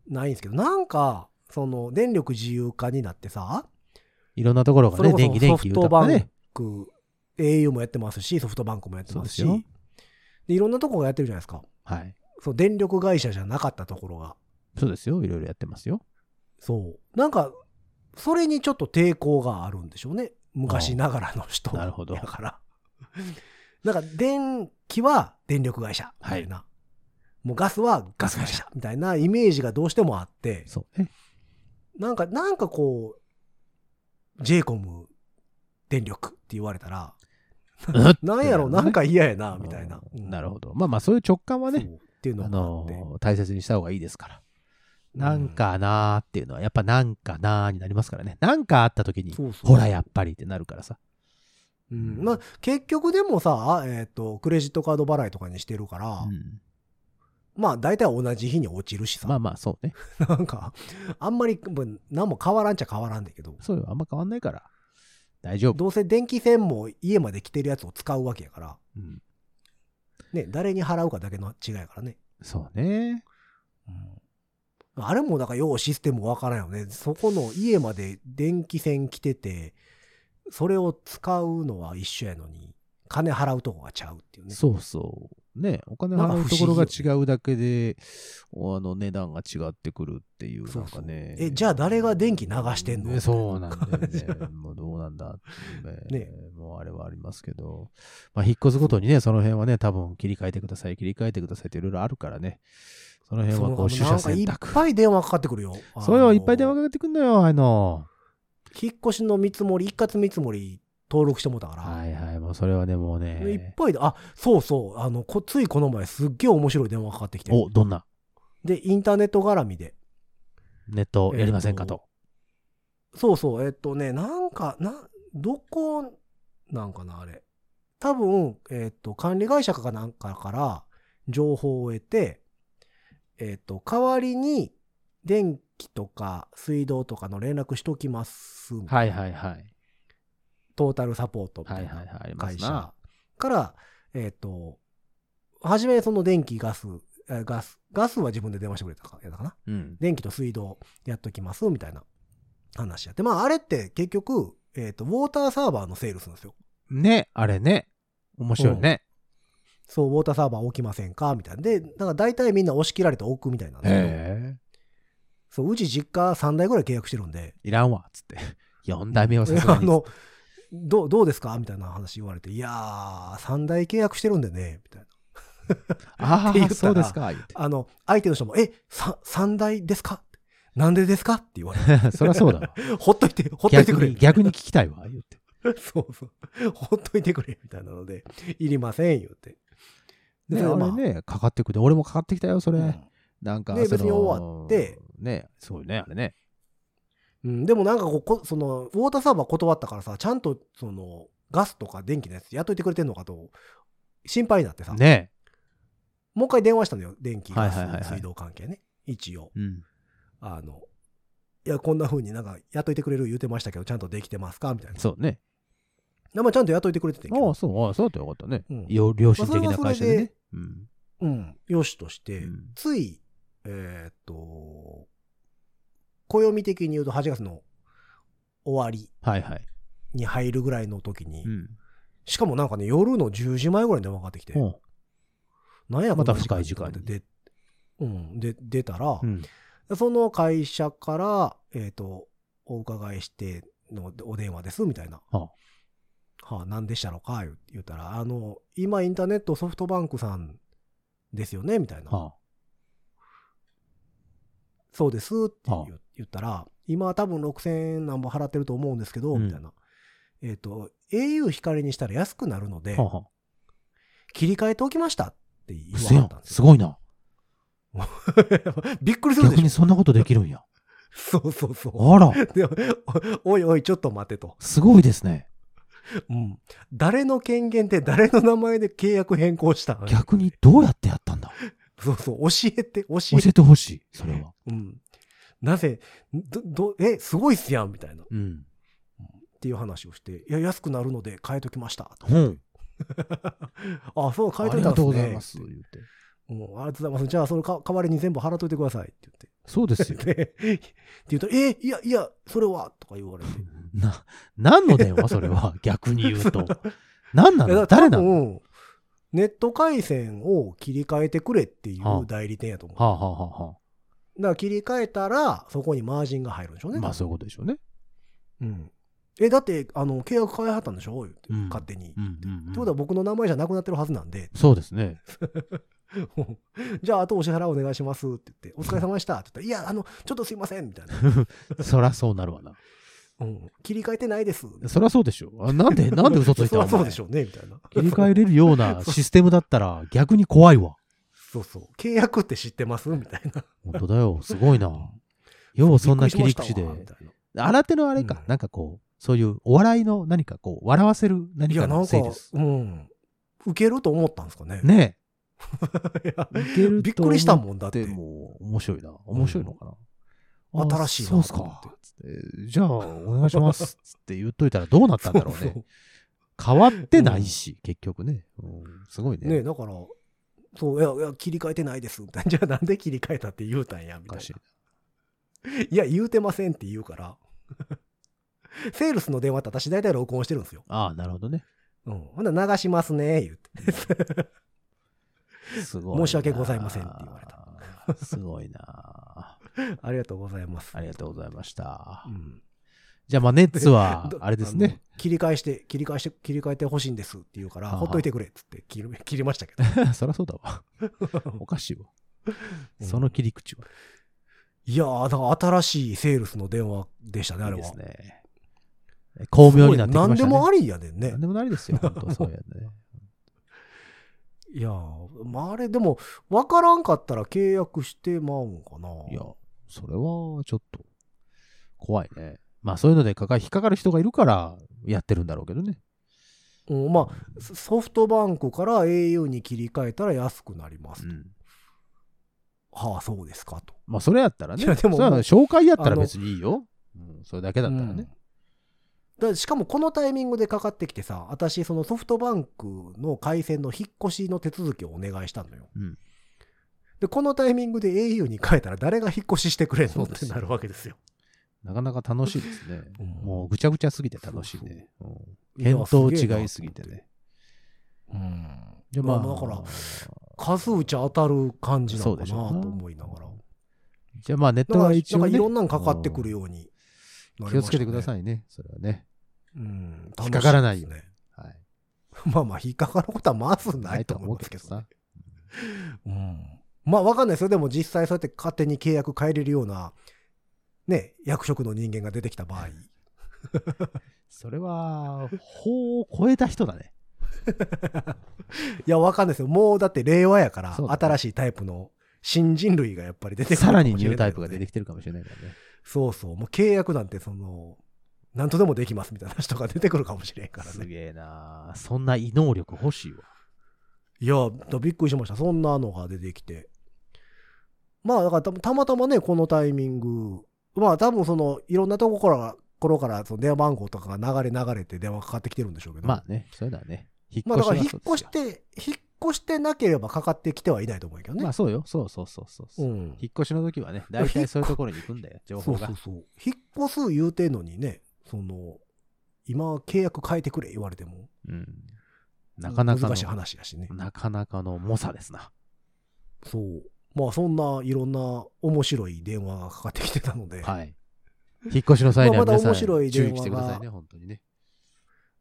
ないんですけど、なんか、その電力自由化になってさ、いろんなところがね、電気電気ソフトバン。ク、au もやってますし、ソフトバンクもやってますし、でいろんなとこがやってるじゃないですか。はい。そう、電力会社じゃなかったところが。そうですよ。いろいろやってますよ。そう。なんか、それにちょっと抵抗があるんでしょうね。昔ながらの人。なるほどだから。[LAUGHS] なんか、電気は電力会社。みたいな。もうガスはガス会社。みたいなイメージがどうしてもあって、そうね。なんか、なんかこう、j コム電力って言われたら、[LAUGHS] なんやろ、なんか嫌やな、みたいな。うんなるほど。まあまあ、そういう直感はね、っていうのあがあって。のー大切にした方がいいですから。うんなんかなーっていうのは、やっぱなんかなーになりますからね。なんかあった時に、そうそうほら、やっぱりってなるからさ。うんまあ、結局でもさ、えっ、と、クレジットカード払いとかにしてるから、うんまあ、大体同じ日に落ちるしさ。まあまあ、そうね。[LAUGHS] なんか、あんまり、何も変わらんちゃ変わらんだけど、そうよ。あんま変わんないから。大丈夫。どうせ電気線も家まで来てるやつを使うわけやから、うんね、誰に払うかだけの違いやからね。そうね。あれもだからようシステムわからんよね。そこの家まで電気線来てて、それを使うのは一緒やのに、金払うとこがちゃうっていうね。そうそう。ね、お金払うところが違うだけで、あの値段が違ってくるっていう、そうんかね。えじゃあ誰が電気流してんの？ねそうなんだね。もうどうなんだっていうね。[LAUGHS] ねもうあれはありますけど。まあ、引っ越すごとにね、その辺はね、多分切り替えてください、切り替えてくださいっていろいろあるからね。その辺はこう、取捨なんかいっ選択。ぱい電話かかってくるよ。そうよ、いっぱい電話かかけてくんのよ、あの。引っ越しの見積もり、一括見積もり登録してもうたから。はいはい、もうそれはね、もういっね。ぱいで、あ、そうそう、あの、こついこの前すっげえ面白い電話かかってきて。お、どんな？で、インターネット絡みで。ネットやりませんかと。そうそう、えっとね、なんか、な、どこ、なんかな、あれ。多分、えっと、管理会社かなんかから情報を得て、えっと、代わりに、電気とか水道とかの連絡しときます。はいはいはい。トータルサポートみたいいはいはい、あります会社な。から、えっ、と、初めその電気、ガス、えガス、ガスは自分で電話してくれたかやったかな。うん。電気と水道やっときます、みたいな話やって。まあ、あれって結局、えっ、と、ウォーターサーバーのセールするんですよ。ね、あれね。面白いね。そう、ウォーターサーバー置きませんか？みたいな。で、だから大体みんな押し切られて置くみたいなんですけど、へそう、うち実家3台ぐらい契約してるんで、え。いらんわ、つって。[LAUGHS] 4代目はさすがに。あの、どう、どうですか？みたいな話言われて、いやー、3台契約してるんでね、みたいな。ああ、[LAUGHS] そうですか。あの、相手の人も、え、さ、三台ですか？なんでですか？って言われて、[LAUGHS] そりゃそうだわ。ほっといて、ほっといてくれ。逆に、逆に聞きたいわ、言って。そうそう。ほっといてくれ、みたいなので、いりません、言って。でね、ああれね、かかってくる。俺もかかってきたよ、それ。うんなんか、ね別に終わって。ね、すごいね、あれね。うん、でもなんかこうこ、その、ウォーターサーバー断ったからさ、ちゃんと、その、ガスとか電気のやつ雇いてくれてんのかと、心配になってさ、ね。もう一回電話したのよ、電気、ガス水道関係ね。一応。うん。あの、いや、こんな風になんか雇いてくれる言うてましたけど、ちゃんとできてますかみたいな。そうね。でまあちゃんと雇いてくれててああ、そう、ああ、そうだったらよかったねうん。よ良心的な会社でね。うん。うん、よしとして、うんつい、えーっと、暦的に言うと8月の終わりはいはい。に入るぐらいの時に、うん。しかもなんかね、夜の10時前ぐらいに電話かかってきて、うんなんやまた深い時間にで、うん、で、出たら、うん。その会社から、えーっと、お伺いしてのお電話です、みたいな。ははあ、何でしたのか？言ったら、あの、今インターネットソフトバンクさんですよね？みたいな。はそうですって言,、ったら、今多分6000円何本払ってると思うんですけど、うんみたいな。えっ、と、au 光にしたら安くなるのであ。、は。切り替えておきましたって言わはったん。ですよ。すごいな。[LAUGHS] びっくりするでしょ逆にそんなことできるんや。[LAUGHS] そうそうそう。あら、おいおい、ちょっと待てと。すごいですね。うん。誰の権限で誰の名前で契約変更したの逆にどうやってやったんだ？そうそう、教えて、教教えて。えてほしい、それは。うん。なぜ、ど、ど、え、すごいっすやん、みたいな。っうん。ていう話をして、いや、安くなるので変えときました。とうん。[LAUGHS] あ、そう、変えありがとうといたんですね。ございます、言うて。うん、ありがとうございます。じゃあ、そのか代わりに全部払っといてくださいって言って。そうですよ。[LAUGHS] で、って言うと、え、いや、いや、それは、とか言われて。[LAUGHS] な、何の電話それは、[LAUGHS] 逆に言うと。何なの？誰なの？ネット回線を切り替えてくれっていうはあ代理店やと思う。はあ、はあはあはだから切り替えたら、そこにマージンが入るんでしょうあ、ね。まあそういうことでしょうね。うん。え、だって、あの、契約変えはったんでしょ？言って、うん勝手に。ってうんことは僕の名前じゃなくなってるはずなんで、そうですね。[LAUGHS] じゃあ、あとお支払いお願いしますって言って、お疲れ様でしたって言ったら、いや、あの、ちょっとすいませんみたいな。[LAUGHS] そらそうなるわな。うん、切り替えてないです。そらそうでしょ。あなんで、[LAUGHS] なんで嘘ついたのゃそうでしょうね、みたいな。切り替えれるようなシステムだったら逆に怖いわ。そうそう。契約って知ってます？みたいな。本当だよ。すごいな。ようそんな切り口で新手のあれか、うんなんかこう、そういうお笑いの何かこう、笑わせる何かのせいです。うん。受けると思ったんですかね。ね [LAUGHS] いやえ。いけるびっくりしたもんだってでも面白いな。面白いのかな。うんあ新しいなそうっすか。じゃあ、お願いします。[LAUGHS] つって言っといたらどうなったんだろうね。変わってないし、結局ね。うんすごいね。ねだから、そう、いや、いや切り替えてないです。みたいなじゃあなんで切り替えたって言うたんや、みたいな。いや、言うてませんって言うから。[LAUGHS] セールスの電話って私大体録音してるんですよ。ああ、なるほどね。うん。ほんなら流しますね、言って。[LAUGHS] すごいな。申し訳ございませんって言われた。すごいな。[LAUGHS] ありがとうございます。ありがとうございましたう。ん。じゃあ、まあ、ネッツは [LAUGHS] ど、あれですね。切り返して、切り返して、切り替えてほしいんですって言うから、はあほっといてくれっつって切り [LAUGHS] 切りましたけど。そりゃそうだわ。おかしいわ。うんその切り口は。いやー、だから新しいセールスの電話でしたね、あれは。いいですね。巧妙になってきましたね。何でもありやねんね何。でもありですよ。本当そうやね。いやー、まああれでも、わからんかったら契約してまうんかな。いや、それはちょっと怖いね。まあそういうのでかか引っかかる人がいるからやってるんだろうけどね。うん、まあ、ソソフトバンクから au に切り替えたら安くなります。うん。はあ、そうですかと。まあそれやったらね。でも紹介やったら別にいいよ。うん、それだけだったらね。うんだしかもこのタイミングでかかってきてさ、私、そのソフトバンクの回線の引っ越しの手続きをお願いしたのよ。うん。で、このタイミングで au に変えたら誰が引っ越ししてくれんの？ってなるわけですよ。なかなか楽しいですね。うんもうぐちゃぐちゃすぎて楽しいね。うんいや見当違いすぎてね。。うん。じゃあまあ、まあだから数打ち当たる感じなのかなと思いながら。じゃあまあネットだから、は一応、ね、なんかいろんなのかかってくるようにね、気をつけてくださいね。それはね。うん。引っかからないよね。はい。[LAUGHS] まあまあ、引っかかることはまずなないいとと思うけど思いますけど、ねさ。。うん。まあわかんないですよ。でも実際そうやって勝手に契約変えれるような、ね、役職の人間が出てきた場合。[LAUGHS] それは、法を超えた人だね。[LAUGHS] いや、わかんないですよ。もうだって令和やから、ね新しいタイプの新人類がやっぱり出てくるさらにニュータイプが出てききてるかもしれないからね。そうそう。もう契約なんてその、何とでもできますみたいな人が出てくるかもしれんからね。すげえなそんな異能力欲しいわ。いや、だびっくりしました。そんなのが出てきて。まあ、だからたたまたまね、このタイミング、まあ多分その、いろんなところから、頃からその電話番号とかが流れ流れて電話かかってきてるんでしょうけど。まあね、そういうのはね。引まあだっ越しから引っ越して、引っ越してなければかかってきてはいないと思うけどね。まあそうよ。そうそうそうそうそうう。ん。引っ越しの時はね、大体そういうところに行くんだよ、情報がそうそう。そう。引っ越す言うてんのにね、その、今契約変えてくれ言われても、うん。なかなか難しいの、話やしね。なかなかの猛者ですな。そう。まあそんないろんな面白い電話がかかってきてたので、はい。引っ越しの際にはまあま皆さんだ面白い注意電話がしてくださいね、本当にね。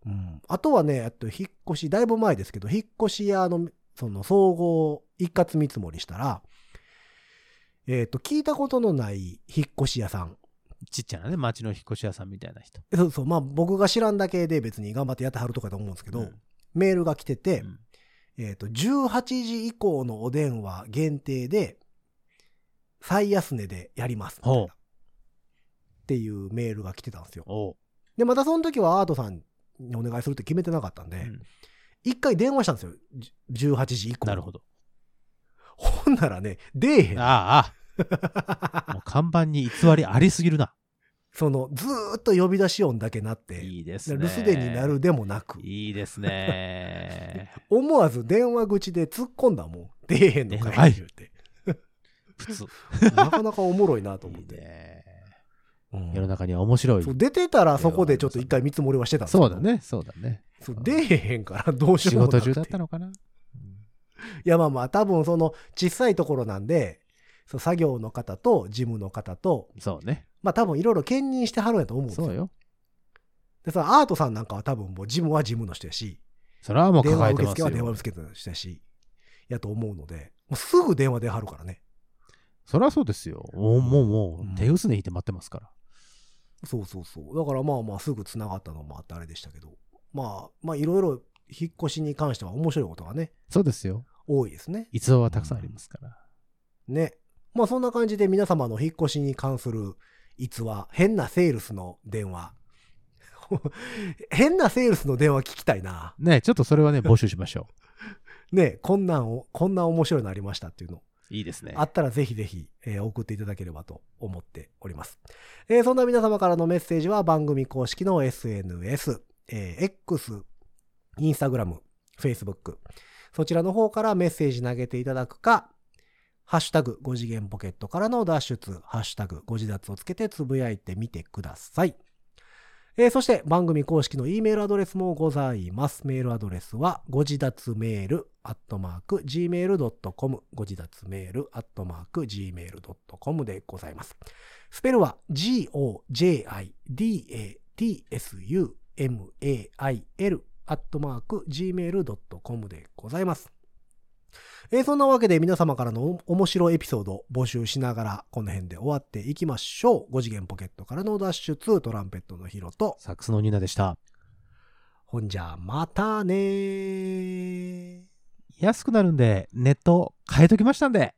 うん、あとはね、あと引っ越し、だいぶ前ですけど、引っ越し屋の、その総合一括見積もりしたら、えっ、と、聞いたことのない引っ越し屋さん。ちっちゃなね、町の引っ越し屋さんみたいな人。そうそう、まあ僕が知らんだけで別に頑張ってやってはるとかと思うんですけど、うんメールが来てて、うんえっ、と、18時以降のお電話限定で、最安値でやりますみたいな。ほうっていうメールが来てたんですよ。で、またその時はアートさんにお願いするって決めてなかったんで、うん一回電話したんですよ。じ18時以降。なるほど。ほんならね、出えへん。ああ、[LAUGHS] もう看板に偽りありすぎるな。その、ずーっと呼び出し音だけなって、いいですね。留守電になるでもなく、いいですね。[LAUGHS] 思わず電話口で突っ込んだもん。出えへんのかはいい言うて。[LAUGHS] 普通。[LAUGHS] なかなかおもろいなと思っいいて。ねうん世の中には面白い。出てたらそこでちょっと一回見積もりはしてたそうだ。ね、そうだね。そう出えへんからどうし仕ようもなくて事中だったのかな。いやまあまあ多分その小さいところなんで、そう作業の方と事務の方と、そうね。まあ多分いろいろ兼任してはるんやと思うんですよ。そうよ。でそのアートさんなんかは多分もう事務は事務の人やし、それはもう電話抱えてます付は電話。受付の人やし、やと思うので、もうすぐ電話ではるからね。それはそうですよ。もう、もう、もうんう、手薄ね引いて待ってますから。そうそうそう。だからまあまあすぐ繋がったのもあってあれでしたけど、まあまあいろいろ引っ越しに関しては面白いことがね、そうですよ。多いですね。逸話はたくさんありますから。ね。まあそんな感じで皆様の引っ越しに関する逸話、変なセールスの電話。[LAUGHS] 変なセールスの電話聞きたいな。ねちょっとそれはね、募集しましょ [LAUGHS] ね、こんなんを、こんな面白いのありましたっていうの。う。いいですねあったらぜひぜひ、えー送っていただければと思っております。えーそんな皆様からのメッセージは番組公式の SNS、えー X、Instagram、Facebook、そちらの方からメッセージ投げていただくか、ハッシュタグ5次元ポケットからの脱出、ハッシュタグ5次脱をつけてつぶやいてみてください。えーそして番組公式の E メールアドレスもございます。メールアドレスは、ご自立メール、アットマーク、gmail.com、ご自立メール、アットマーク、gmail.com でございます。スペルは、g-o-j-i-d-a-t-s-u-m-a-i-l、アットマーク、gmail.com でございます。えーそんなわけで皆様からのお面白いエピソードを募集しながら、この辺で終わっていきましょう。5次元ポケットからの脱出、トランペットのヒロと、サックスのニナでした。ほんじゃ、またねー。安くなるんで、ネット変えときましたんで。